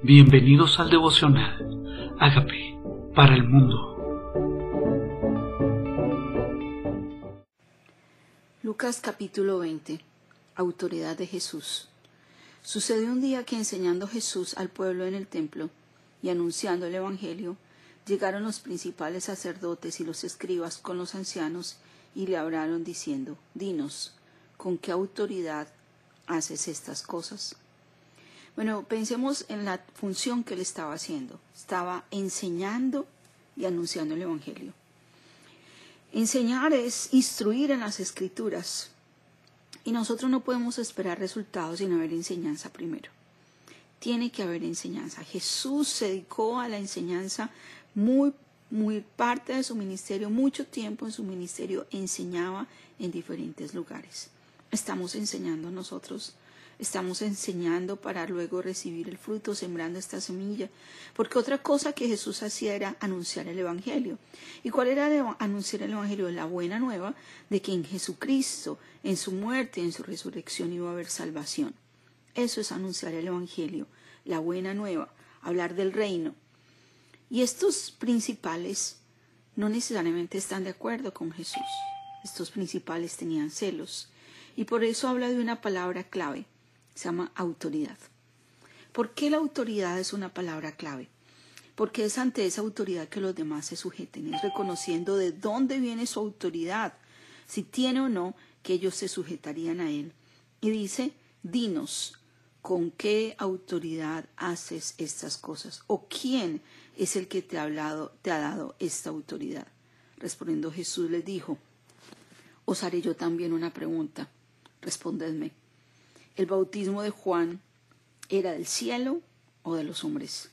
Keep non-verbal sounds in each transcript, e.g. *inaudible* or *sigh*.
Bienvenidos al devocional. Hágame para el mundo. Lucas capítulo 20. Autoridad de Jesús. Sucedió un día que enseñando Jesús al pueblo en el templo y anunciando el Evangelio, llegaron los principales sacerdotes y los escribas con los ancianos y le hablaron diciendo, Dinos, ¿con qué autoridad haces estas cosas? Bueno, pensemos en la función que él estaba haciendo. Estaba enseñando y anunciando el Evangelio. Enseñar es instruir en las escrituras. Y nosotros no podemos esperar resultados sin haber enseñanza primero. Tiene que haber enseñanza. Jesús se dedicó a la enseñanza muy, muy parte de su ministerio, mucho tiempo en su ministerio enseñaba en diferentes lugares. Estamos enseñando nosotros estamos enseñando para luego recibir el fruto, sembrando esta semilla. Porque otra cosa que Jesús hacía era anunciar el Evangelio. ¿Y cuál era anunciar el Evangelio? La buena nueva de que en Jesucristo, en su muerte, en su resurrección iba a haber salvación. Eso es anunciar el Evangelio, la buena nueva, hablar del reino. Y estos principales no necesariamente están de acuerdo con Jesús. Estos principales tenían celos. Y por eso habla de una palabra clave, se llama autoridad. ¿Por qué la autoridad es una palabra clave? Porque es ante esa autoridad que los demás se sujeten, es reconociendo de dónde viene su autoridad, si tiene o no que ellos se sujetarían a él. Y dice, dinos, ¿con qué autoridad haces estas cosas? ¿O quién es el que te ha hablado, te ha dado esta autoridad? Respondiendo Jesús les dijo, os haré yo también una pregunta, respondedme el bautismo de Juan era del cielo o de los hombres.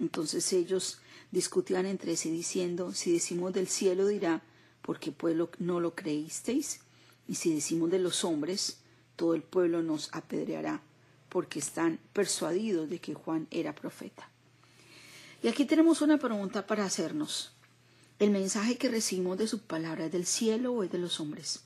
Entonces ellos discutían entre sí diciendo, si decimos del cielo dirá, porque pueblo no lo creísteis, y si decimos de los hombres, todo el pueblo nos apedreará, porque están persuadidos de que Juan era profeta. Y aquí tenemos una pregunta para hacernos. ¿El mensaje que recibimos de su palabra es del cielo o es de los hombres?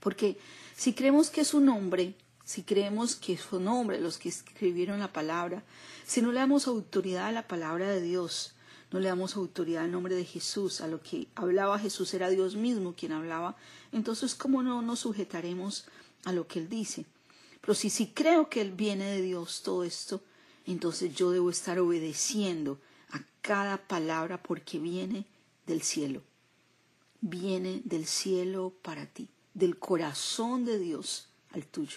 Porque si creemos que es un hombre, si creemos que son hombres los que escribieron la palabra, si no le damos autoridad a la palabra de Dios, no le damos autoridad al nombre de Jesús, a lo que hablaba Jesús era Dios mismo quien hablaba, entonces ¿cómo no nos sujetaremos a lo que Él dice? Pero si, si creo que Él viene de Dios todo esto, entonces yo debo estar obedeciendo a cada palabra porque viene del cielo. Viene del cielo para ti del corazón de Dios al tuyo.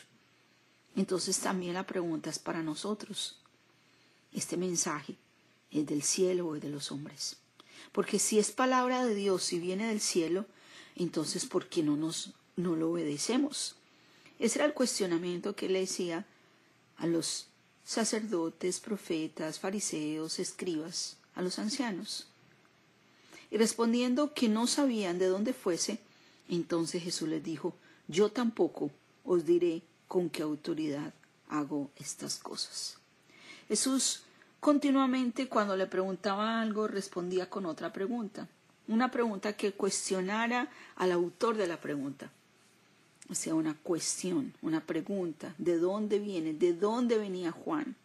Entonces también la pregunta es para nosotros. Este mensaje es del cielo o es de los hombres. Porque si es palabra de Dios y viene del cielo, entonces ¿por qué no nos no lo obedecemos? Ese era el cuestionamiento que le decía a los sacerdotes, profetas, fariseos, escribas, a los ancianos. Y respondiendo que no sabían de dónde fuese, entonces Jesús les dijo, yo tampoco os diré con qué autoridad hago estas cosas. Jesús continuamente cuando le preguntaba algo respondía con otra pregunta, una pregunta que cuestionara al autor de la pregunta. O sea, una cuestión, una pregunta, ¿de dónde viene? ¿De dónde venía Juan?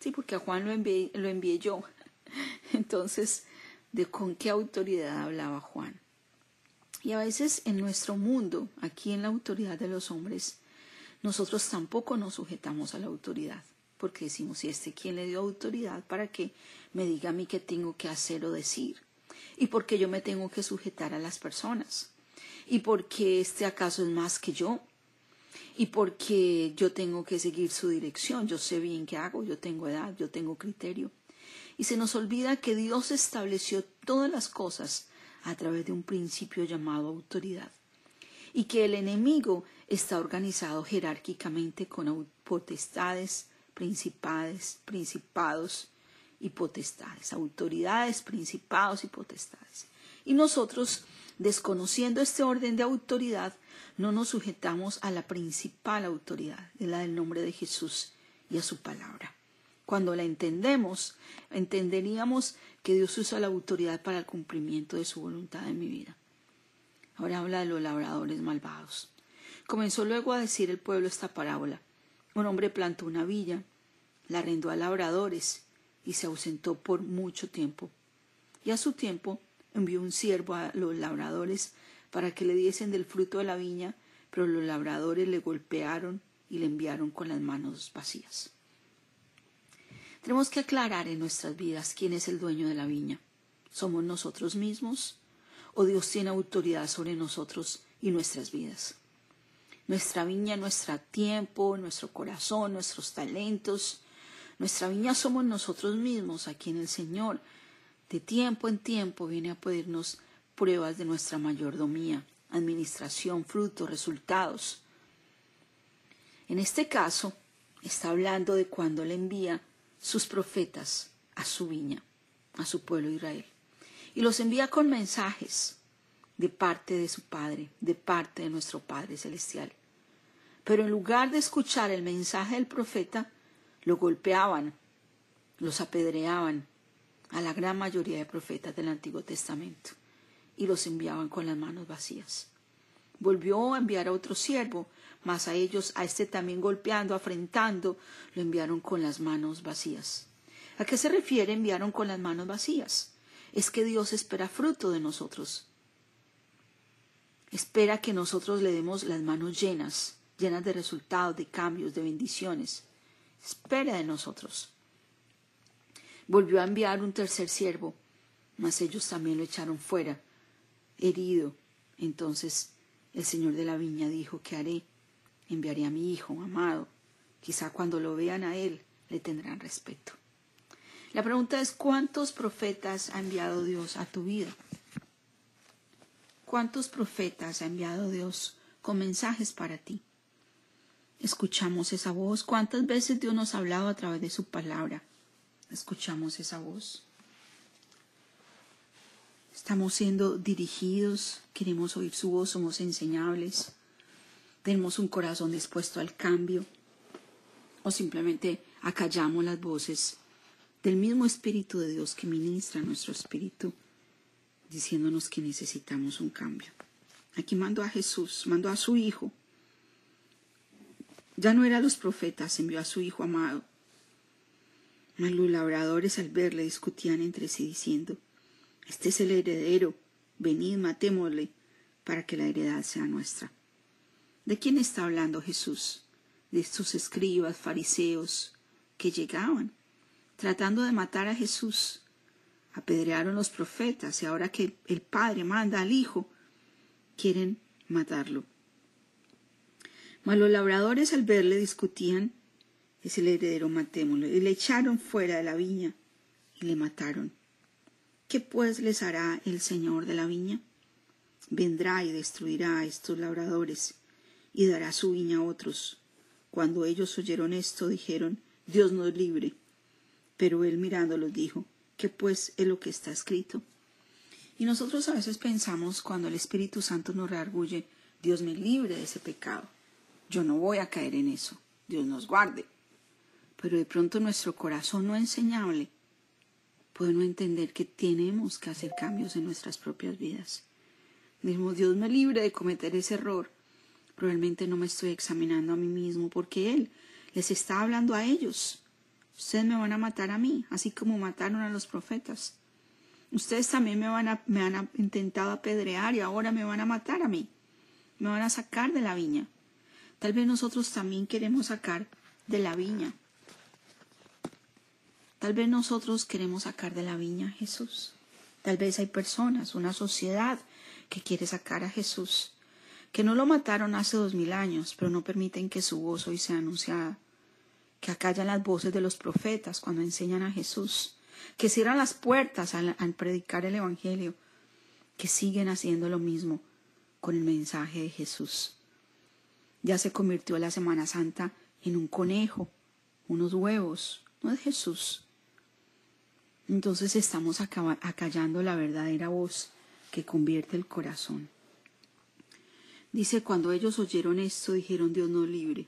Sí, porque a Juan lo envié, lo envié yo. *laughs* Entonces, ¿de con qué autoridad hablaba Juan? Y a veces en nuestro mundo, aquí en la autoridad de los hombres, nosotros tampoco nos sujetamos a la autoridad, porque decimos, ¿y este quién le dio autoridad para que me diga a mí qué tengo que hacer o decir? ¿Y por qué yo me tengo que sujetar a las personas? ¿Y por qué este acaso es más que yo? ¿Y por qué yo tengo que seguir su dirección? Yo sé bien qué hago, yo tengo edad, yo tengo criterio. Y se nos olvida que Dios estableció todas las cosas a través de un principio llamado autoridad, y que el enemigo está organizado jerárquicamente con potestades, principales, principados y potestades, autoridades, principados y potestades. Y nosotros, desconociendo este orden de autoridad, no nos sujetamos a la principal autoridad, la del nombre de Jesús y a su palabra. Cuando la entendemos, entenderíamos que Dios usa la autoridad para el cumplimiento de su voluntad en mi vida. Ahora habla de los labradores malvados. Comenzó luego a decir el pueblo esta parábola. Un hombre plantó una villa, la arrendó a labradores y se ausentó por mucho tiempo. Y a su tiempo envió un siervo a los labradores para que le diesen del fruto de la viña, pero los labradores le golpearon y le enviaron con las manos vacías. Tenemos que aclarar en nuestras vidas quién es el dueño de la viña. ¿Somos nosotros mismos o Dios tiene autoridad sobre nosotros y nuestras vidas? Nuestra viña, nuestro tiempo, nuestro corazón, nuestros talentos. Nuestra viña somos nosotros mismos, a quien el Señor de tiempo en tiempo viene a pedirnos pruebas de nuestra mayordomía, administración, frutos, resultados. En este caso, está hablando de cuando le envía sus profetas a su viña, a su pueblo Israel. Y los envía con mensajes de parte de su Padre, de parte de nuestro Padre Celestial. Pero en lugar de escuchar el mensaje del profeta, lo golpeaban, los apedreaban a la gran mayoría de profetas del Antiguo Testamento y los enviaban con las manos vacías. Volvió a enviar a otro siervo, mas a ellos, a este también golpeando, afrentando, lo enviaron con las manos vacías. ¿A qué se refiere enviaron con las manos vacías? Es que Dios espera fruto de nosotros. Espera que nosotros le demos las manos llenas, llenas de resultados, de cambios, de bendiciones. Espera de nosotros. Volvió a enviar un tercer siervo, mas ellos también lo echaron fuera, herido. Entonces el señor de la viña dijo, ¿qué haré? Enviaré a mi hijo amado. Quizá cuando lo vean a él le tendrán respeto. La pregunta es, ¿cuántos profetas ha enviado Dios a tu vida? ¿Cuántos profetas ha enviado Dios con mensajes para ti? Escuchamos esa voz. ¿Cuántas veces Dios nos ha hablado a través de su palabra? Escuchamos esa voz. Estamos siendo dirigidos, queremos oír su voz, somos enseñables, tenemos un corazón dispuesto al cambio o simplemente acallamos las voces del mismo Espíritu de Dios que ministra nuestro espíritu, diciéndonos que necesitamos un cambio. Aquí mando a Jesús, mando a su Hijo. Ya no era los profetas, envió a su Hijo amado. Mas los labradores al verle discutían entre sí diciendo, este es el heredero. Venid, matémosle, para que la heredad sea nuestra. ¿De quién está hablando Jesús? De estos escribas, fariseos, que llegaban, tratando de matar a Jesús. Apedrearon los profetas y ahora que el Padre manda al Hijo, quieren matarlo. Mas los labradores al verle discutían, es el heredero, matémosle, y le echaron fuera de la viña y le mataron. ¿Qué pues les hará el Señor de la viña? Vendrá y destruirá a estos labradores y dará su viña a otros. Cuando ellos oyeron esto, dijeron, Dios nos libre. Pero él mirándolos dijo, ¿qué pues es lo que está escrito? Y nosotros a veces pensamos cuando el Espíritu Santo nos reargulle, Dios me libre de ese pecado. Yo no voy a caer en eso. Dios nos guarde. Pero de pronto nuestro corazón no enseñable podemos entender que tenemos que hacer cambios en nuestras propias vidas. Mismo Dios me libre de cometer ese error. Probablemente no me estoy examinando a mí mismo porque Él les está hablando a ellos. Ustedes me van a matar a mí, así como mataron a los profetas. Ustedes también me, van a, me han intentado apedrear y ahora me van a matar a mí. Me van a sacar de la viña. Tal vez nosotros también queremos sacar de la viña Tal vez nosotros queremos sacar de la viña a Jesús. Tal vez hay personas, una sociedad que quiere sacar a Jesús, que no lo mataron hace dos mil años, pero no permiten que su voz hoy sea anunciada, que acallan las voces de los profetas cuando enseñan a Jesús, que cierran las puertas al, al predicar el Evangelio, que siguen haciendo lo mismo con el mensaje de Jesús. Ya se convirtió la Semana Santa en un conejo, unos huevos, no de Jesús, entonces estamos acallando la verdadera voz que convierte el corazón. Dice, cuando ellos oyeron esto, dijeron, Dios no libre.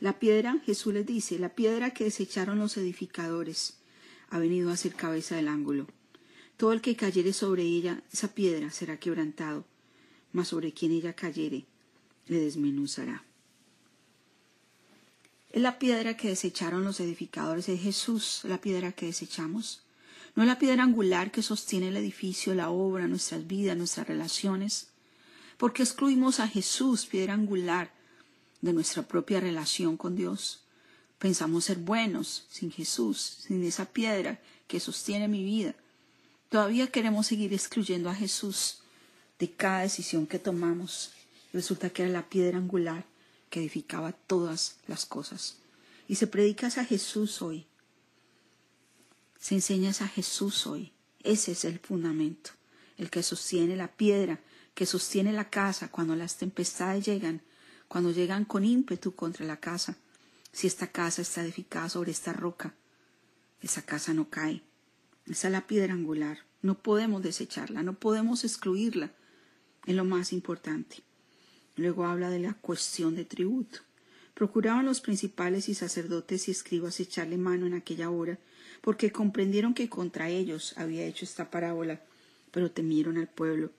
La piedra, Jesús les dice, la piedra que desecharon los edificadores ha venido a ser cabeza del ángulo. Todo el que cayere sobre ella, esa piedra será quebrantado, mas sobre quien ella cayere, le desmenuzará. Es la piedra que desecharon los edificadores, es Jesús la piedra que desechamos. No es la piedra angular que sostiene el edificio, la obra, nuestras vidas, nuestras relaciones. Porque excluimos a Jesús, piedra angular, de nuestra propia relación con Dios. Pensamos ser buenos sin Jesús, sin esa piedra que sostiene mi vida. Todavía queremos seguir excluyendo a Jesús de cada decisión que tomamos. Resulta que era la piedra angular que edificaba todas las cosas. Y se predicas a Jesús hoy. Se enseñas a Jesús hoy. Ese es el fundamento, el que sostiene la piedra, que sostiene la casa cuando las tempestades llegan, cuando llegan con ímpetu contra la casa. Si esta casa está edificada sobre esta roca, esa casa no cae. Esa es la piedra angular. No podemos desecharla, no podemos excluirla. Es lo más importante. Luego habla de la cuestión de tributo. Procuraban los principales y sacerdotes y escribas echarle mano en aquella hora, porque comprendieron que contra ellos había hecho esta parábola, pero temieron al pueblo.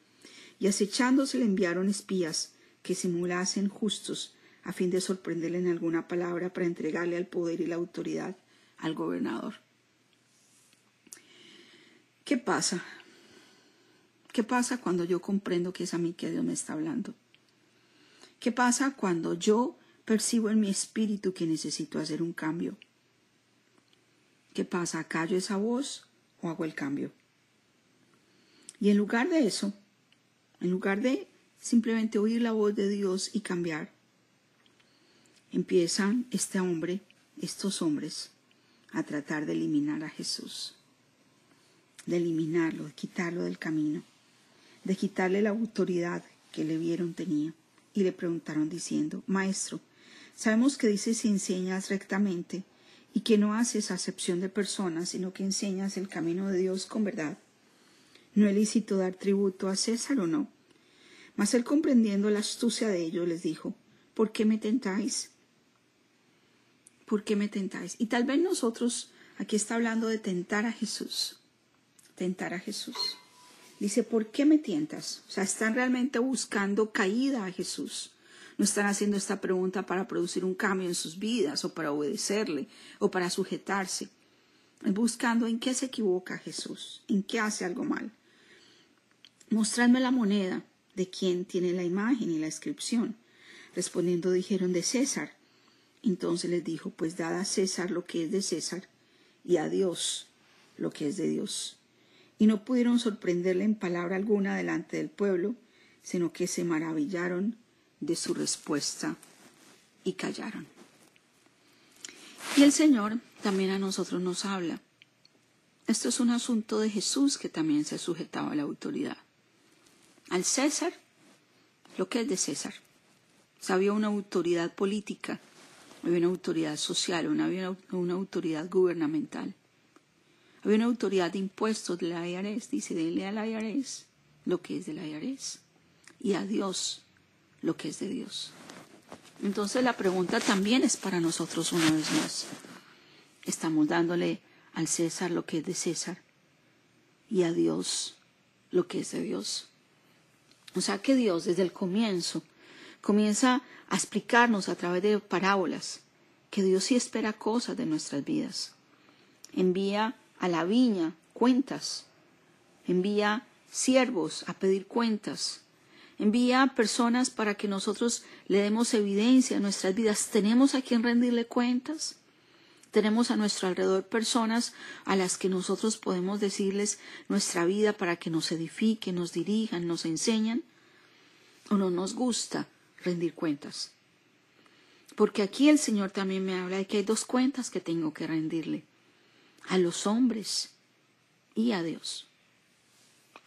Y acechándose le enviaron espías que simulasen justos, a fin de sorprenderle en alguna palabra para entregarle al poder y la autoridad al gobernador. ¿Qué pasa? ¿Qué pasa cuando yo comprendo que es a mí que Dios me está hablando? ¿Qué pasa cuando yo percibo en mi espíritu que necesito hacer un cambio? ¿Qué pasa? ¿Callo esa voz o hago el cambio? Y en lugar de eso, en lugar de simplemente oír la voz de Dios y cambiar, empiezan este hombre, estos hombres, a tratar de eliminar a Jesús de eliminarlo, de quitarlo del camino, de quitarle la autoridad que le vieron tenía. Y le preguntaron diciendo, Maestro, sabemos que dices y enseñas rectamente y que no haces acepción de personas, sino que enseñas el camino de Dios con verdad. ¿No es lícito dar tributo a César o no? Mas él comprendiendo la astucia de ellos les dijo, ¿por qué me tentáis? ¿Por qué me tentáis? Y tal vez nosotros, aquí está hablando de tentar a Jesús tentar a Jesús. Dice, ¿por qué me tientas? O sea, están realmente buscando caída a Jesús. No están haciendo esta pregunta para producir un cambio en sus vidas o para obedecerle o para sujetarse. Buscando en qué se equivoca Jesús, en qué hace algo mal. Mostradme la moneda de quien tiene la imagen y la inscripción. Respondiendo dijeron de César. Entonces les dijo, pues dad a César lo que es de César y a Dios lo que es de Dios y no pudieron sorprenderle en palabra alguna delante del pueblo, sino que se maravillaron de su respuesta y callaron. Y el Señor también a nosotros nos habla. Esto es un asunto de Jesús que también se sujetaba a la autoridad. Al César, lo que es de César. había una autoridad política, había una autoridad social, había una autoridad gubernamental. Había una autoridad de impuestos de la IRS, dice, denle al IRS lo que es de la IRS y a Dios lo que es de Dios. Entonces la pregunta también es para nosotros una vez más. Estamos dándole al César lo que es de César y a Dios lo que es de Dios. O sea que Dios desde el comienzo comienza a explicarnos a través de parábolas que Dios sí espera cosas de nuestras vidas. Envía a la viña cuentas, envía siervos a pedir cuentas, envía personas para que nosotros le demos evidencia a nuestras vidas. ¿Tenemos a quien rendirle cuentas? Tenemos a nuestro alrededor personas a las que nosotros podemos decirles nuestra vida para que nos edifiquen, nos dirijan, nos enseñan. ¿O no nos gusta rendir cuentas? Porque aquí el Señor también me habla de que hay dos cuentas que tengo que rendirle a los hombres y a Dios,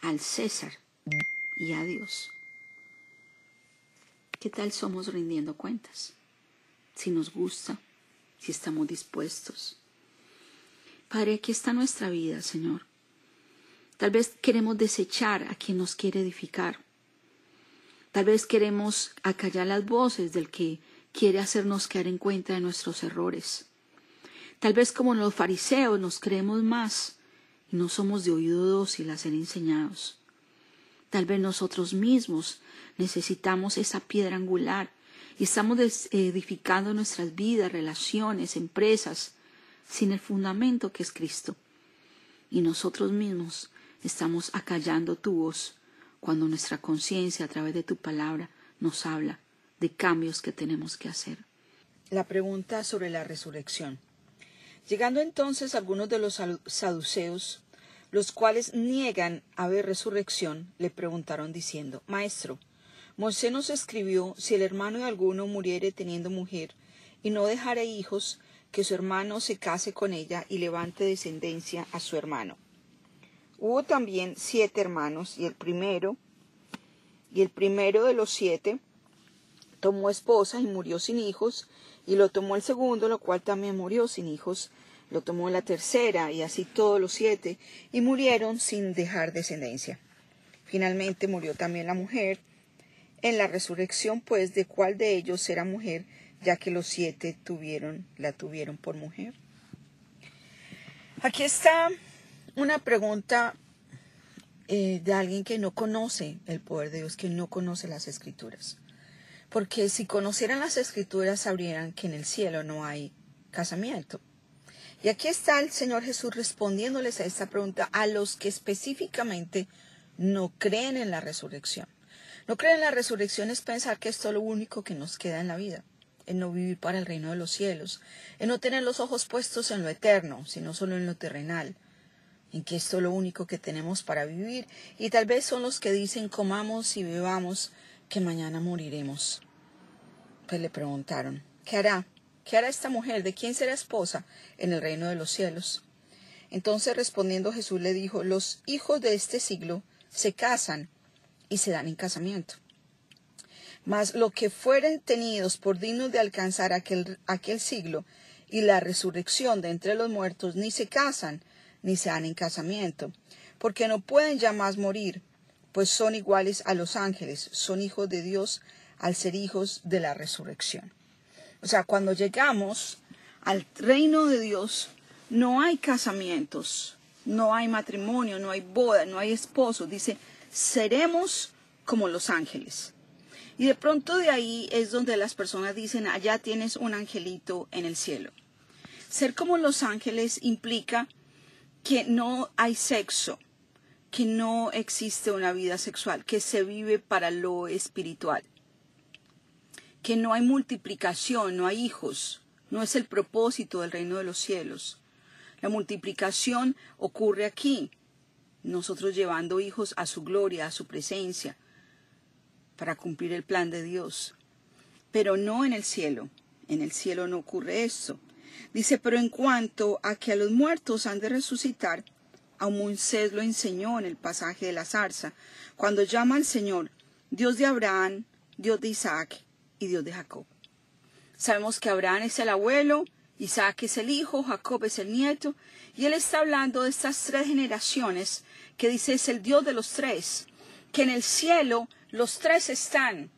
al César y a Dios. ¿Qué tal somos rindiendo cuentas? Si nos gusta, si estamos dispuestos. Padre, aquí está nuestra vida, Señor. Tal vez queremos desechar a quien nos quiere edificar. Tal vez queremos acallar las voces del que quiere hacernos caer en cuenta de nuestros errores. Tal vez como los fariseos nos creemos más y no somos de oído dócil a ser enseñados. Tal vez nosotros mismos necesitamos esa piedra angular, y estamos edificando nuestras vidas, relaciones, empresas, sin el fundamento que es Cristo. Y nosotros mismos estamos acallando tu voz cuando nuestra conciencia a través de tu palabra nos habla de cambios que tenemos que hacer. La pregunta sobre la resurrección. Llegando entonces algunos de los saduceos, los cuales niegan haber resurrección, le preguntaron diciendo, Maestro, Moisés nos escribió, si el hermano de alguno muriere teniendo mujer, y no dejare hijos, que su hermano se case con ella y levante descendencia a su hermano. Hubo también siete hermanos, y el primero, y el primero de los siete, tomó esposa y murió sin hijos, y lo tomó el segundo, lo cual también murió sin hijos, lo tomó la tercera, y así todos los siete, y murieron sin dejar descendencia. Finalmente murió también la mujer, en la resurrección, pues, de cuál de ellos será mujer, ya que los siete tuvieron, la tuvieron por mujer. Aquí está una pregunta eh, de alguien que no conoce el poder de Dios, que no conoce las escrituras. Porque si conocieran las escrituras sabrían que en el cielo no hay casamiento. Y aquí está el Señor Jesús respondiéndoles a esta pregunta a los que específicamente no creen en la resurrección. No creer en la resurrección es pensar que esto es lo único que nos queda en la vida, en no vivir para el reino de los cielos, en no tener los ojos puestos en lo eterno, sino solo en lo terrenal, en que esto es lo único que tenemos para vivir, y tal vez son los que dicen comamos y bebamos, que mañana moriremos. Pues le preguntaron, ¿qué hará? ¿Qué hará esta mujer? ¿De quién será esposa en el reino de los cielos? Entonces respondiendo Jesús le dijo, los hijos de este siglo se casan y se dan en casamiento. Mas lo que fueren tenidos por dignos de alcanzar aquel, aquel siglo y la resurrección de entre los muertos ni se casan ni se dan en casamiento, porque no pueden ya más morir, pues son iguales a los ángeles, son hijos de Dios al ser hijos de la resurrección. O sea, cuando llegamos al reino de Dios, no hay casamientos, no hay matrimonio, no hay boda, no hay esposo. Dice, seremos como los ángeles. Y de pronto de ahí es donde las personas dicen, allá tienes un angelito en el cielo. Ser como los ángeles implica que no hay sexo, que no existe una vida sexual, que se vive para lo espiritual, que no hay multiplicación, no hay hijos, no es el propósito del reino de los cielos. La multiplicación ocurre aquí, nosotros llevando hijos a su gloria, a su presencia, para cumplir el plan de Dios. Pero no en el cielo. En el cielo no ocurre eso. Dice, pero en cuanto a que a los muertos han de resucitar, a Moisés lo enseñó en el pasaje de la zarza, cuando llama al Señor, Dios de Abraham, Dios de Isaac y Dios de Jacob. Sabemos que Abraham es el abuelo, Isaac es el hijo, Jacob es el nieto, y él está hablando de estas tres generaciones que dice es el Dios de los tres, que en el cielo los tres están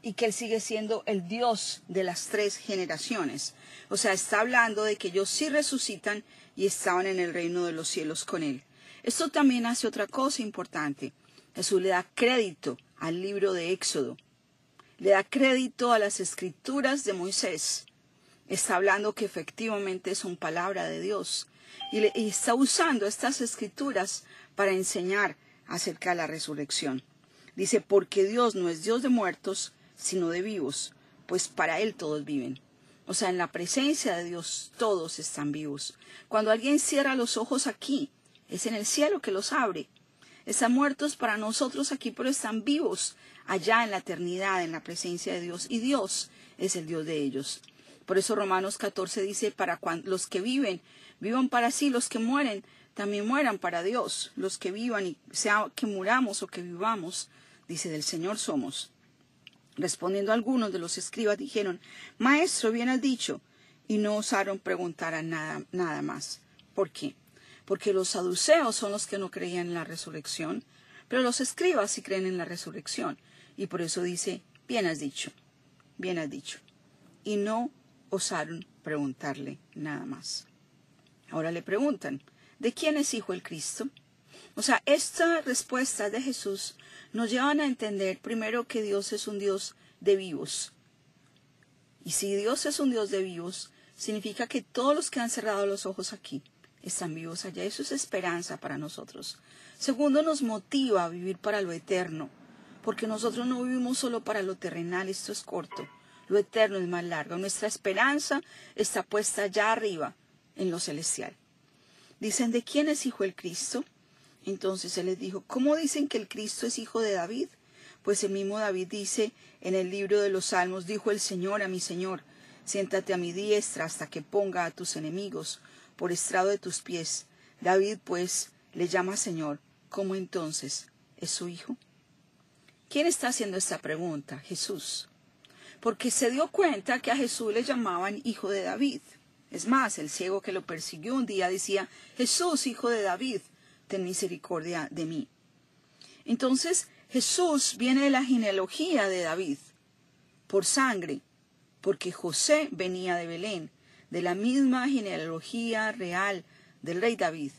y que él sigue siendo el Dios de las tres generaciones. O sea, está hablando de que ellos sí resucitan y estaban en el reino de los cielos con él. Esto también hace otra cosa importante. Jesús le da crédito al libro de Éxodo, le da crédito a las escrituras de Moisés está hablando que efectivamente son palabra de Dios y, está usando estas escrituras para enseñar acerca de la resurrección. Dice, porque Dios no es Dios de muertos, sino de vivos, pues para Él todos viven. O sea, en la presencia de Dios todos están vivos. Cuando alguien cierra los ojos aquí, es en el cielo que los abre. Están muertos para nosotros aquí, pero están vivos allá en la eternidad, en la presencia de Dios. Y Dios es el Dios de ellos. Por eso Romanos 14 dice, para los que viven, vivan para sí, los que mueren, también mueran para Dios. Los que vivan, y sea que muramos o que vivamos, dice, del Señor somos. Respondiendo algunos de los escribas dijeron, Maestro, bien has dicho, y no osaron preguntar a nada, nada más. ¿Por qué? Porque los saduceos son los que no creían en la resurrección, pero los escribas sí creen en la resurrección. Y por eso dice, bien has dicho, bien has dicho. Y no osaron preguntarle nada más. Ahora le preguntan, ¿de quién es hijo el Cristo? O sea, esta respuesta de Jesús nos llevan a entender primero que Dios es un Dios de vivos. Y si Dios es un Dios de vivos, significa que todos los que han cerrado los ojos aquí están vivos allá. Eso es esperanza para nosotros. Segundo, nos motiva a vivir para lo eterno, porque nosotros no vivimos solo para lo terrenal, esto es corto, lo eterno es más largo. Nuestra esperanza está puesta allá arriba, en lo celestial. Dicen, ¿de quién es hijo el Cristo? Entonces él les dijo, ¿cómo dicen que el Cristo es hijo de David? Pues el mismo David dice en el libro de los Salmos, dijo el Señor a mi Señor, siéntate a mi diestra hasta que ponga a tus enemigos por estrado de tus pies. David, pues, le llama Señor. ¿Cómo entonces es su hijo? ¿Quién está haciendo esta pregunta? Jesús. Porque se dio cuenta que a Jesús le llamaban hijo de David. Es más, el ciego que lo persiguió un día decía, Jesús, hijo de David, ten misericordia de mí. Entonces, Jesús viene de la genealogía de David, por sangre, porque José venía de Belén, de la misma genealogía real del rey David.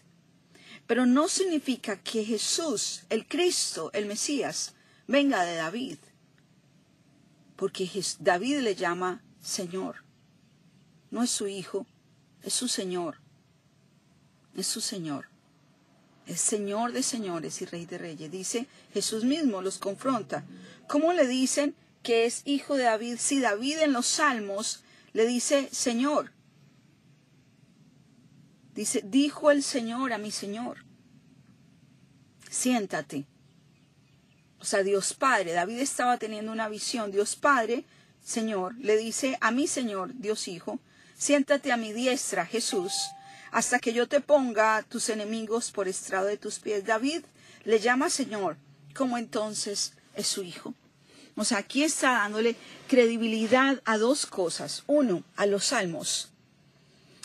Pero no significa que Jesús, el Cristo, el Mesías, venga de David, porque David le llama Señor. No es su hijo, es su Señor. Es su Señor el Señor de señores y Rey de reyes. Dice, Jesús mismo los confronta. ¿Cómo le dicen que es hijo de David si David en los salmos le dice Señor? Dice, dijo el Señor a mi Señor, siéntate. O sea, Dios Padre, David estaba teniendo una visión, Dios Padre, Señor, le dice a mi Señor, Dios Hijo, siéntate a mi diestra, Jesús, hasta que yo te ponga tus enemigos por estrado de tus pies. David le llama Señor, como entonces es su hijo. O sea, aquí está dándole credibilidad a dos cosas. Uno, a los salmos.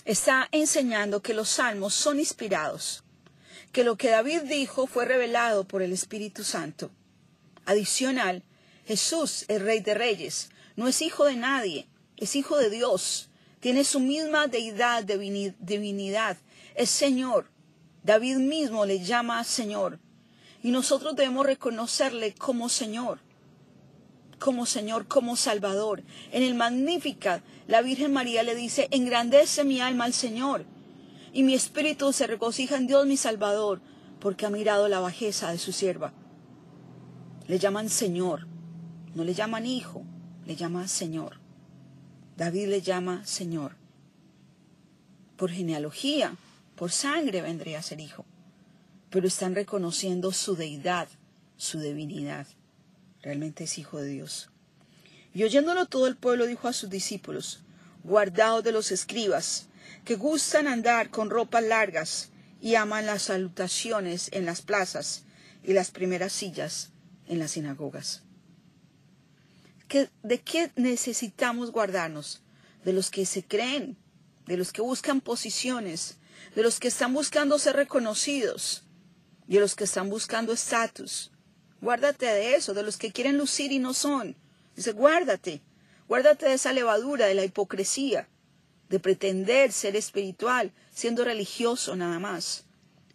Está enseñando que los salmos son inspirados, que lo que David dijo fue revelado por el Espíritu Santo. Adicional, Jesús, el Rey de Reyes, no es hijo de nadie, es hijo de Dios tiene su misma deidad, divinidad, es Señor. David mismo le llama Señor. Y nosotros debemos reconocerle como Señor, como Señor, como Salvador. En el Magnificat, la Virgen María le dice, engrandece mi alma al Señor, y mi espíritu se regocija en Dios mi Salvador, porque ha mirado la bajeza de su sierva. Le llaman Señor, no le llaman Hijo, le llaman Señor. David le llama Señor. Por genealogía, por sangre vendría a ser hijo. Pero están reconociendo su deidad, su divinidad. Realmente es hijo de Dios. Y oyéndolo todo el pueblo dijo a sus discípulos, guardaos de los escribas, que gustan andar con ropas largas y aman las salutaciones en las plazas y las primeras sillas en las sinagogas ¿De qué necesitamos guardarnos? De los que se creen, de los que buscan posiciones, de los que están buscando ser reconocidos, de los que están buscando estatus. Guárdate de eso, de los que quieren lucir y no son. Dice, guárdate, guárdate de esa levadura, de la hipocresía, de pretender ser espiritual, siendo religioso nada más,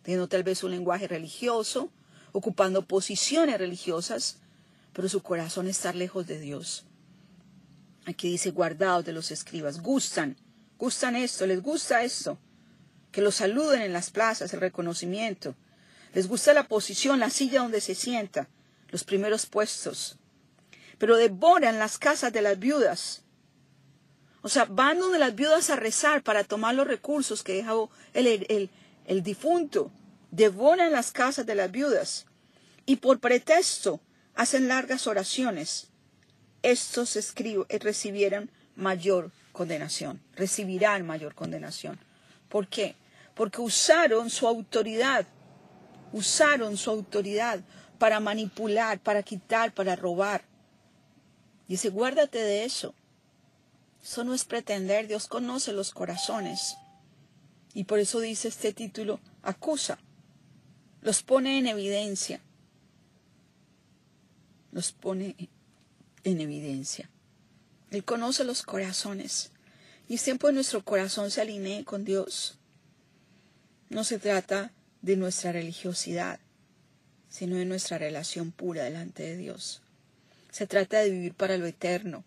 teniendo tal vez un lenguaje religioso, ocupando posiciones religiosas, pero su corazón está lejos de Dios. Aquí dice, guardados de los escribas, gustan, gustan esto, les gusta esto, que los saluden en las plazas, el reconocimiento, les gusta la posición, la silla donde se sienta, los primeros puestos, pero devoran las casas de las viudas. O sea, van donde las viudas a rezar para tomar los recursos que dejó el, el, el difunto, devoran las casas de las viudas. Y por pretexto hacen largas oraciones, estos eh, recibieron mayor condenación, recibirán mayor condenación. ¿Por qué? Porque usaron su autoridad, usaron su autoridad para manipular, para quitar, para robar. Dice, guárdate de eso. Eso no es pretender, Dios conoce los corazones. Y por eso dice este título, acusa, los pone en evidencia los pone en evidencia. Él conoce los corazones y es tiempo que nuestro corazón se alinee con Dios. No se trata de nuestra religiosidad, sino de nuestra relación pura delante de Dios. Se trata de vivir para lo eterno.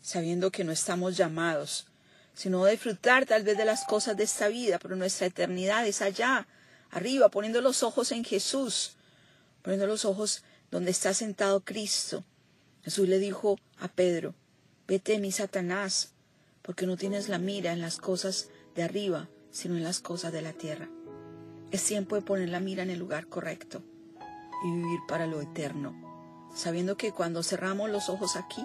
sabiendo que no estamos llamados, sino a disfrutar tal vez de las cosas de esta vida, pero nuestra eternidad es allá, arriba, poniendo los ojos en Jesús, poniendo los ojos donde está sentado Cristo. Jesús le dijo a Pedro, vete mi Satanás, porque no tienes la mira en las cosas de arriba, sino en las cosas de la tierra. Es tiempo de poner la mira en el lugar correcto y vivir para lo eterno, sabiendo que cuando cerramos los ojos aquí,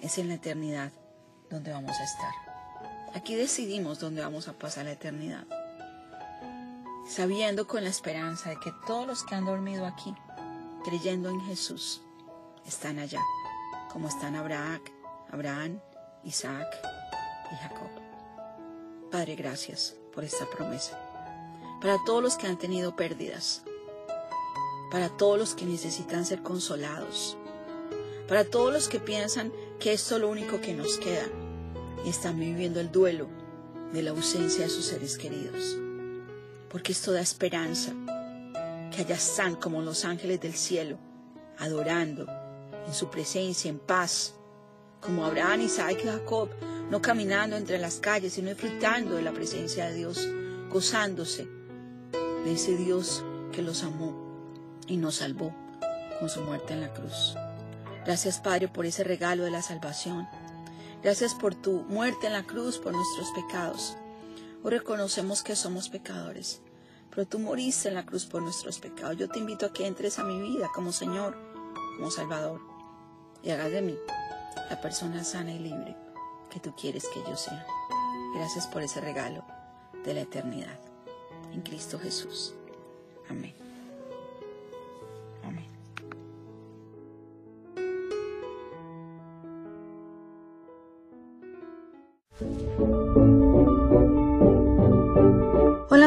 es en la eternidad donde vamos a estar. Aquí decidimos dónde vamos a pasar la eternidad, sabiendo con la esperanza de que todos los que han dormido aquí, creyendo en Jesús, están allá, como están Abraham, Abraham, Isaac y Jacob. Padre, gracias por esta promesa. Para todos los que han tenido pérdidas, para todos los que necesitan ser consolados, para todos los que piensan que esto es lo único que nos queda y están viviendo el duelo de la ausencia de sus seres queridos. Porque esto da esperanza, que allá están como los ángeles del cielo, adorando en su presencia, en paz, como Abraham, Isaac y Jacob, no caminando entre las calles, sino disfrutando de la presencia de Dios, gozándose de ese Dios que los amó y nos salvó con su muerte en la cruz. Gracias Padre por ese regalo de la salvación. Gracias por tu muerte en la cruz por nuestros pecados. Hoy reconocemos que somos pecadores, pero tú moriste en la cruz por nuestros pecados. Yo te invito a que entres a mi vida como Señor, como Salvador, y hagas de mí la persona sana y libre que tú quieres que yo sea. Gracias por ese regalo de la eternidad. En Cristo Jesús. Amén.